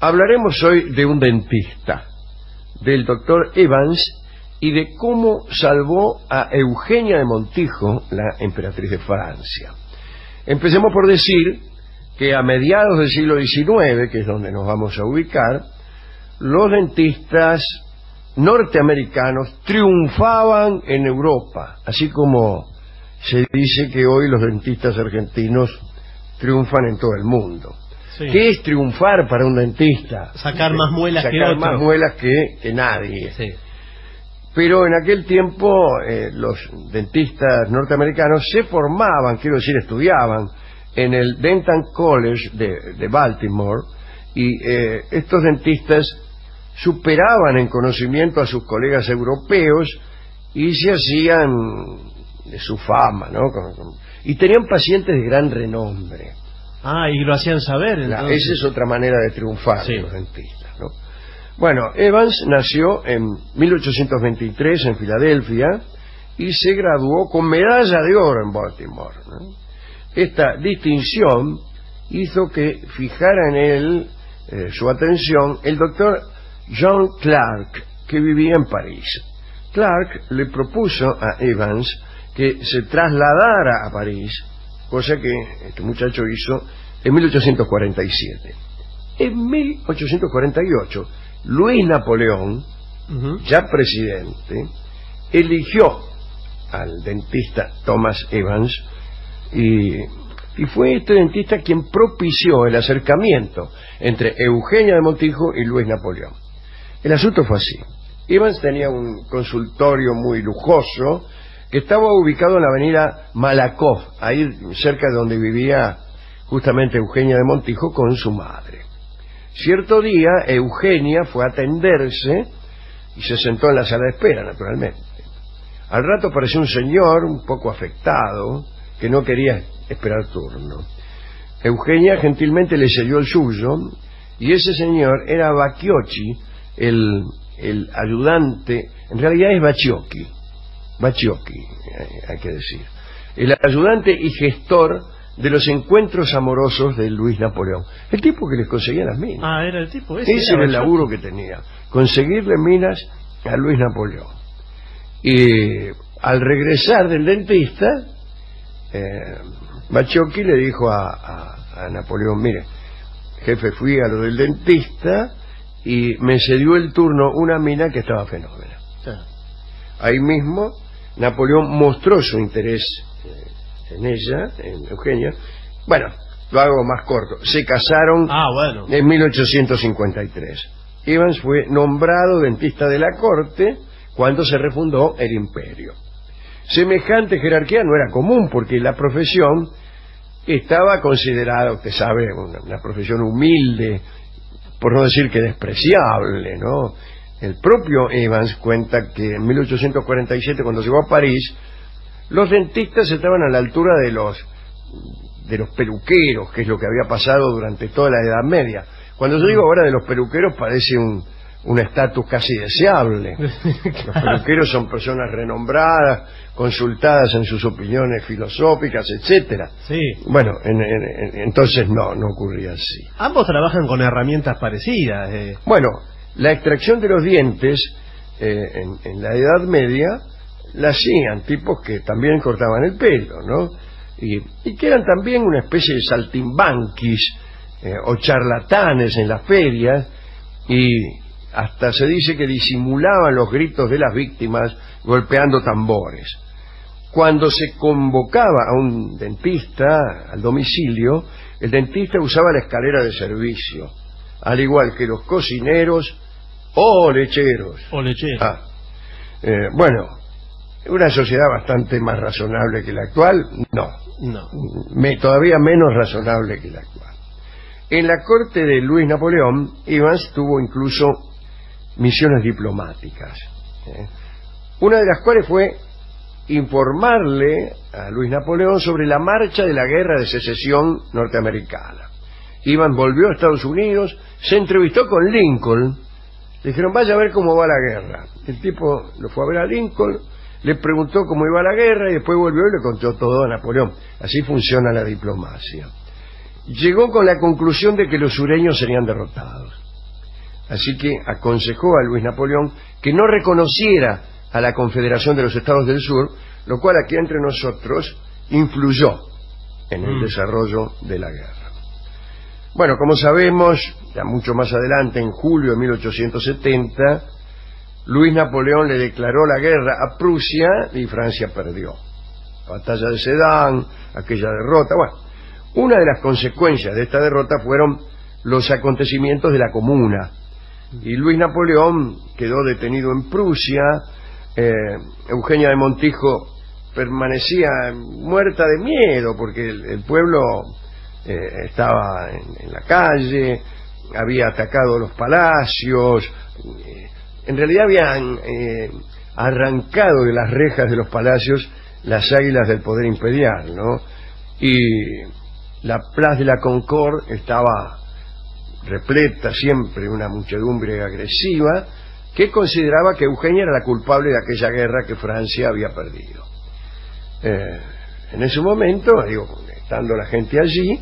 Hablaremos hoy de un dentista, del doctor Evans, y de cómo salvó a Eugenia de Montijo, la emperatriz de Francia. Empecemos por decir que a mediados del siglo XIX, que es donde nos vamos a ubicar, los dentistas norteamericanos triunfaban en Europa, así como se dice que hoy los dentistas argentinos triunfan en todo el mundo. Sí. ¿Qué es triunfar para un dentista? Sacar más muelas que Sacar otro. más muelas que, que nadie. Sí. Pero en aquel tiempo eh, los dentistas norteamericanos se formaban, quiero decir, estudiaban en el Dental College de, de Baltimore y eh, estos dentistas superaban en conocimiento a sus colegas europeos y se hacían de su fama, ¿no? Y tenían pacientes de gran renombre. Ah, y lo hacían saber. Entonces. esa es otra manera de triunfar Sí. los dentistas, ¿no? Bueno, Evans nació en 1823 en Filadelfia y se graduó con medalla de oro en Baltimore. ¿no? Esta distinción hizo que fijara en él eh, su atención el doctor John Clark, que vivía en París. Clark le propuso a Evans que se trasladara a París, cosa que este muchacho hizo en 1847. En 1848, Luis Napoleón, ya presidente, eligió al dentista Thomas Evans y, y fue este dentista quien propició el acercamiento entre Eugenia de Montijo y Luis Napoleón. El asunto fue así. Evans tenía un consultorio muy lujoso que estaba ubicado en la avenida Malakoff, ahí cerca de donde vivía justamente Eugenia de Montijo con su madre. Cierto día, Eugenia fue a atenderse y se sentó en la sala de espera, naturalmente. Al rato apareció un señor un poco afectado que no quería esperar turno. Eugenia gentilmente le selló el suyo y ese señor era Bacchiocchi, el, el ayudante, en realidad es Bacciocchi, Bacciocchi, eh, hay que decir, el ayudante y gestor de los encuentros amorosos de Luis Napoleón, el tipo que les conseguía las minas. Ah, era el tipo ese. Ese era el laburo que tenía, conseguirle minas a Luis Napoleón. Y al regresar del dentista, eh, Bacciocchi le dijo a, a- a Napoleón, mire, jefe, fui a lo del dentista y me cedió el turno una mina que estaba fenómena. Sí. Ahí mismo, Napoleón mostró su interés eh, en ella, en Eugenia. Bueno, lo hago más corto. Se casaron Ah, bueno. en 1853. Evans fue nombrado dentista de la corte cuando se refundó el imperio. Semejante jerarquía no era común porque la profesión estaba considerada, usted sabe, una, una profesión humilde, por no decir que despreciable, ¿no? El propio Evans cuenta que en 1847, cuando llegó a París, los dentistas estaban a la altura de los de los peluqueros, que es lo que había pasado durante toda la Edad Media. Cuando yo digo ahora de los peluqueros parece un un estatus casi deseable. Los peluqueros son personas renombradas, consultadas en sus opiniones filosóficas, etcétera. Sí. Bueno, en- en- en- entonces no, no ocurría así. Ambos trabajan con herramientas parecidas. eh. Bueno, la extracción de los dientes eh, en, la Edad Media la hacían tipos que también cortaban el pelo, ¿no? Y, y que eran también una especie de saltimbanquis eh, o charlatanes en las ferias y hasta se dice que disimulaban los gritos de las víctimas golpeando tambores. Cuando se convocaba a un dentista al domicilio, el dentista usaba la escalera de servicio, al igual que los cocineros o lecheros. O lechero. Ah, eh, bueno, una sociedad bastante más razonable que la actual, no, No. me- todavía menos razonable que la actual. En la corte de Luis Napoleón, Evans tuvo incluso misiones diplomáticas, ¿eh? una de las cuales fue informarle a Luis Napoleón sobre la marcha de la guerra de secesión norteamericana. Evans volvió a Estados Unidos, se entrevistó con Lincoln, le dijeron vaya a ver cómo va la guerra. El tipo lo fue a ver a Lincoln, le preguntó cómo iba la guerra y después volvió y le contó todo a Napoleón. Así funciona la diplomacia. Llegó con la conclusión de que los sureños serían derrotados. Así que aconsejó a Luis Napoleón que no reconociera a la Confederación de los Estados del Sur, lo cual aquí entre nosotros influyó en el Mm. desarrollo de la guerra. Bueno, como sabemos, ya mucho más adelante, en julio de 1870, Luis Napoleón le declaró la guerra a Prusia y Francia perdió. La batalla de Sedan, aquella derrota, bueno, una de las consecuencias de esta derrota fueron los acontecimientos de la Comuna. Y Luis Napoleón quedó detenido en Prusia, eh, Eugenia de Montijo permanecía muerta de miedo porque el pueblo eh, estaba en, la calle, había atacado los palacios, eh, en realidad habían eh, arrancado de las rejas de los palacios las águilas del poder imperial, ¿no? Y la Plaza de la Concorde estaba repleta siempre una muchedumbre agresiva que consideraba que Eugenia era la culpable de aquella guerra que Francia había perdido. En ese momento, digo, estando la gente allí,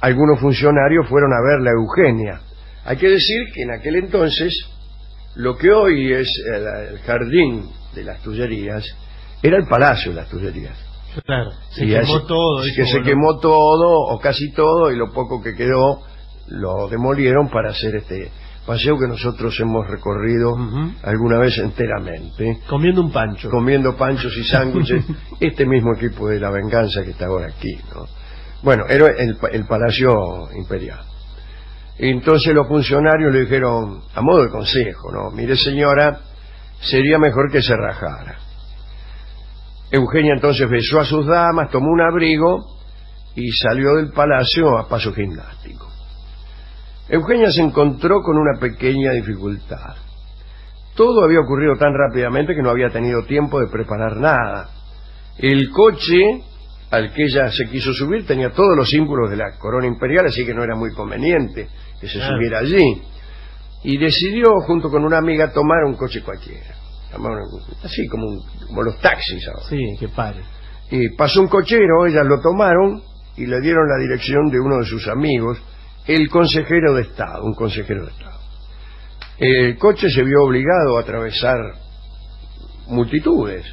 algunos funcionarios fueron a verla a Eugenia. Hay que decir que en aquel entonces, lo que hoy es el, el jardín de las Tullerías, era el Palacio de las Tullerías. Claro. Se Y quemó así- todo. que se bueno, quemó todo, o casi todo, y lo poco que quedó lo demolieron para hacer este paseo que nosotros hemos recorrido alguna vez enteramente, Comiendo un pancho. comiendo panchos y sándwiches, este mismo equipo de la venganza que está ahora aquí, ¿no? Bueno, era el, el Palacio Imperial. Y entonces los funcionarios le dijeron, a modo de consejo, ¿no? Mire señora, sería mejor que se rajara. Eugenia entonces besó a sus damas, tomó un abrigo y salió del palacio a paso gimnástico. Eugenia se encontró con una pequeña dificultad. Todo había ocurrido tan rápidamente que no había tenido tiempo de preparar nada. El coche al que ella se quiso subir tenía todos los símbolos de la corona imperial, así que no era muy conveniente que se Claro. subiera allí. Y decidió, junto con una amiga, tomar un coche cualquiera. Así como, un- como los taxis ahora. Sí, que pare. Y pasó un cochero, ellas lo tomaron y le dieron la dirección de uno de sus amigos, el consejero de Estado, un consejero de Estado. El coche se vio obligado a atravesar multitudes.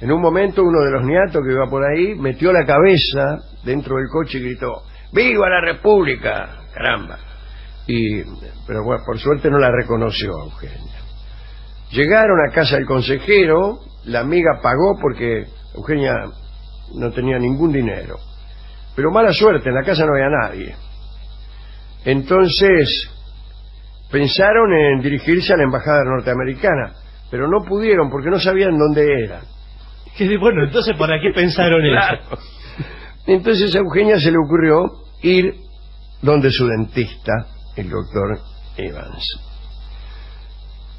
En un momento uno de los niatos que iba por ahí metió la cabeza dentro del coche y gritó, ¡Viva la República! ¡Caramba! Y, pero por suerte no la reconoció Eugenia. Llegaron a casa del consejero, la amiga pagó porque Eugenia no tenía ningún dinero. Pero mala suerte, en la casa no había nadie. Entonces pensaron en dirigirse a la embajada norteamericana, pero no pudieron porque no sabían dónde era. Que Bueno, entonces, ¿para qué pensaron eso? Entonces a Eugenia se le ocurrió ir donde su dentista, el doctor Evans.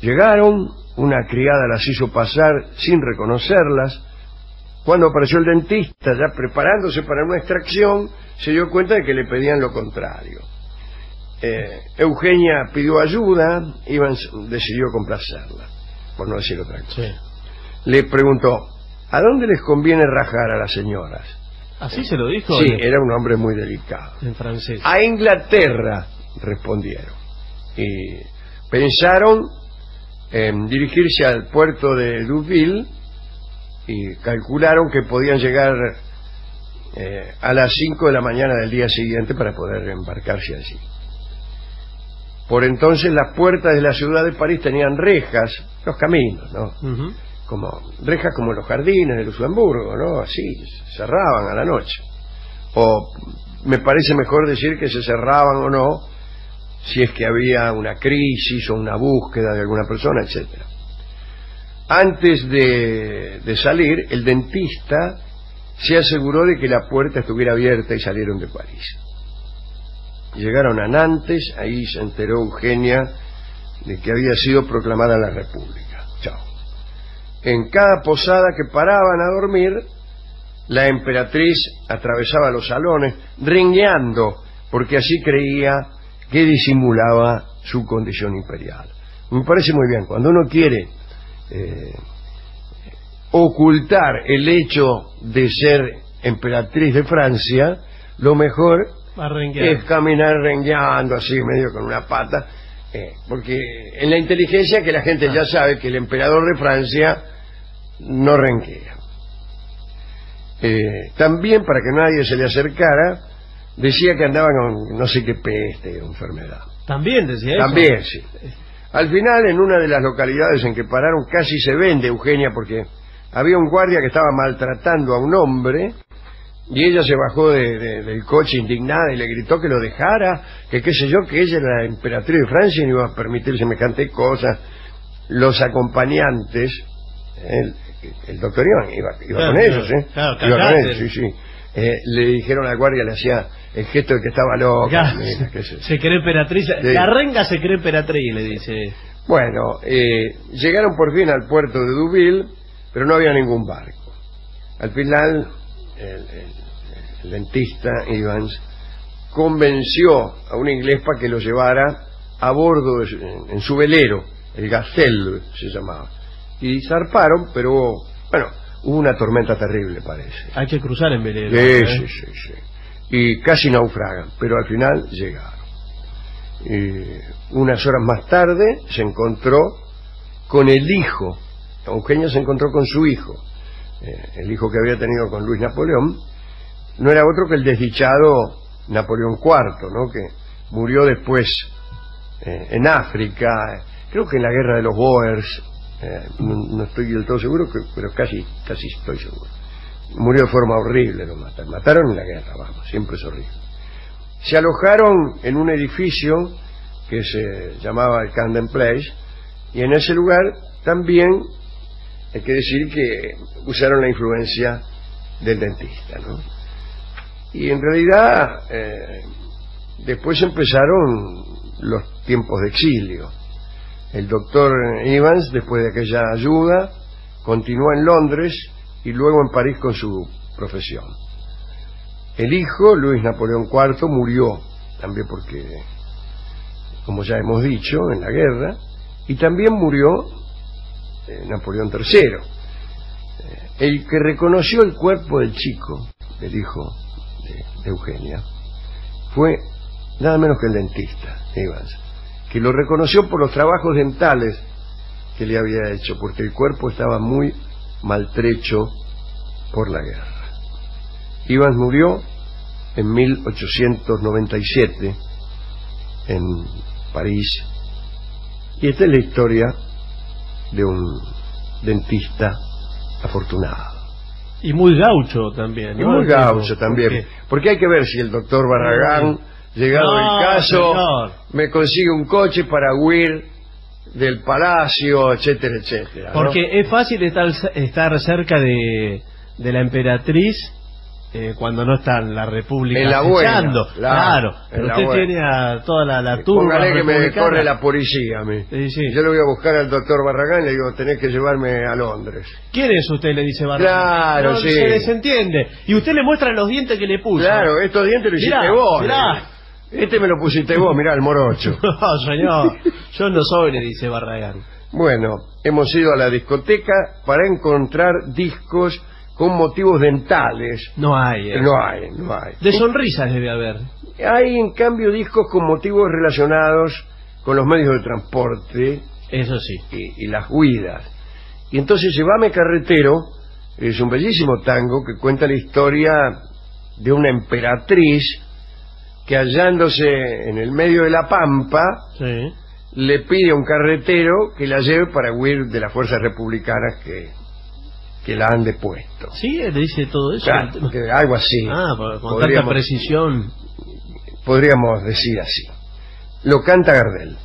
Llegaron, una criada las hizo pasar sin reconocerlas. Cuando apareció el dentista, ya preparándose para una extracción, se dio cuenta de que le pedían lo contrario. Eh, Eugenia pidió ayuda, Evans decidió complacerla, por no decir otra cosa. Sí. Le preguntó, ¿a dónde les conviene rajar a las señoras? ¿Así se lo dijo? Sí, era un hombre muy delicado. en francés. A Inglaterra, respondieron. Y pensaron en dirigirse al puerto de Deauville y calcularon que podían llegar eh, a las 5 de la mañana del día siguiente para poder embarcarse allí. Por entonces las puertas de la ciudad de París tenían rejas, los caminos, ¿no? Como rejas como los jardines de Luxemburgo, ¿no? Así, cerraban a la noche. O me parece mejor decir que se cerraban o no si es que había una crisis o una búsqueda de alguna persona, etcétera. Antes de, de salir, el dentista se aseguró de que la puerta estuviera abierta y salieron de París. Llegaron a Nantes, ahí se enteró Eugenia de que había sido proclamada la República. Chao. En cada posada que paraban a dormir, la emperatriz atravesaba los salones ringueando, porque así creía que disimulaba su condición imperial. Me parece muy bien, cuando uno quiere eh, ocultar el hecho de ser emperatriz de Francia, lo mejor Va es caminar rengueando así, medio con una pata, Eh, porque en la inteligencia que la gente ya sabe que el emperador de Francia no renquea. Eh, también, para que nadie se le acercara, decía que andaba con no sé qué peste o enfermedad. También decía eso. También, sí. Al final, en una de las localidades en que pararon, casi se vende Eugenia porque había un guardia que estaba maltratando a un hombre y ella se bajó de- de- del coche indignada y le gritó que lo dejara, que qué sé yo, que ella era la emperatriz de Francia y no iba a permitir semejante cosas. Los acompañantes, el, el doctor Iván iba, iba Claro, con ellos, ¿eh? claro, Iba con ellos, sí, sí. Eh, le dijeron al guardia, le hacía el gesto de que estaba loca. Ya, mira, qué sé yo. se cree emperatriz. La renga se cree emperatriz, le dice. Bueno, eh, llegaron por fin al puerto de Deauville, pero no había ningún barco. Al final, el, el- el dentista Evans convenció a un inglés para que lo llevara a bordo de su- en, en su velero, el Gazelle se llamaba. Y zarparon, pero bueno, hubo una tormenta terrible, parece. Hay que cruzar en velero. Sí, ¿eh? sí, sí, sí. Y casi naufragan, pero al final llegaron. Y unas horas más tarde se encontró con el hijo. Eugenia se encontró con su hijo, eh, el hijo que había tenido con Luis Napoleón. No era otro que el desdichado Napoleón IV, ¿no? Que murió después eh, en África, creo que en la guerra de los Boers, eh, no, estoy del todo seguro, pero casi, casi estoy seguro. Murió de forma horrible, lo mataron. Mataron en la guerra, vamos, siempre es horrible. Se alojaron en un edificio que se llamaba el Camden Place, y en ese lugar también hay que decir que usaron la influencia del dentista, ¿no? Y en realidad eh, después empezaron los tiempos de exilio. El doctor Evans, después de aquella ayuda, continuó en Londres y luego en París con su profesión. El hijo, Luis Napoleón IV, murió también porque, como ya hemos dicho, en la guerra, y también murió eh, Napoleón III. Eh, el que reconoció el cuerpo del chico, del hijo de, de Eugenia, fue nada menos que el dentista, Evans, que lo reconoció por los trabajos dentales que le había hecho, porque el cuerpo estaba muy maltrecho por la guerra. Evans murió en 1897 en París y esta es la historia de un dentista afortunado. Y muy gaucho también. Y muy gaucho también. porque- Porque hay que ver si el doctor Barragán, llegado No, el caso, señor. me consigue un coche para huir del palacio, etcétera, etcétera. ¿no? Porque es fácil estar, estar cerca de, de la emperatriz eh, cuando no está en la República En la buena, claro, pero usted buena. tiene a toda la, la turba Póngale que me corre la policía a mí. Sí, sí. Yo le voy a buscar al doctor Barragán y le digo, tenés que llevarme a Londres. ¿Quién es usted? Le dice Barragán. Claro, No, sí. Se desentiende. Y usted le muestra los dientes que le puso. Claro, estos dientes lo hiciste Mirá, vos. mirá. Este me lo pusiste vos, mirá, el morocho. No, señor. Yo no soy, le dice Barragán. Bueno, hemos ido a la discoteca para encontrar discos con motivos dentales. No hay. eh. No hay, no hay. De sonrisas debe haber. Hay, en cambio, discos con motivos relacionados con los medios de transporte Eso sí. y, y las huidas. Y entonces Llévame Carretero es un bellísimo tango que cuenta la historia de una emperatriz que hallándose en el medio de la pampa Sí. le pide a un carretero que la lleve para huir de las fuerzas republicanas que, que la han depuesto. ¿Sí? ¿Le dice todo eso? Claro, que algo así. Ah, con con tanta Podríamos- precisión. Podríamos decir así. Lo canta Gardel.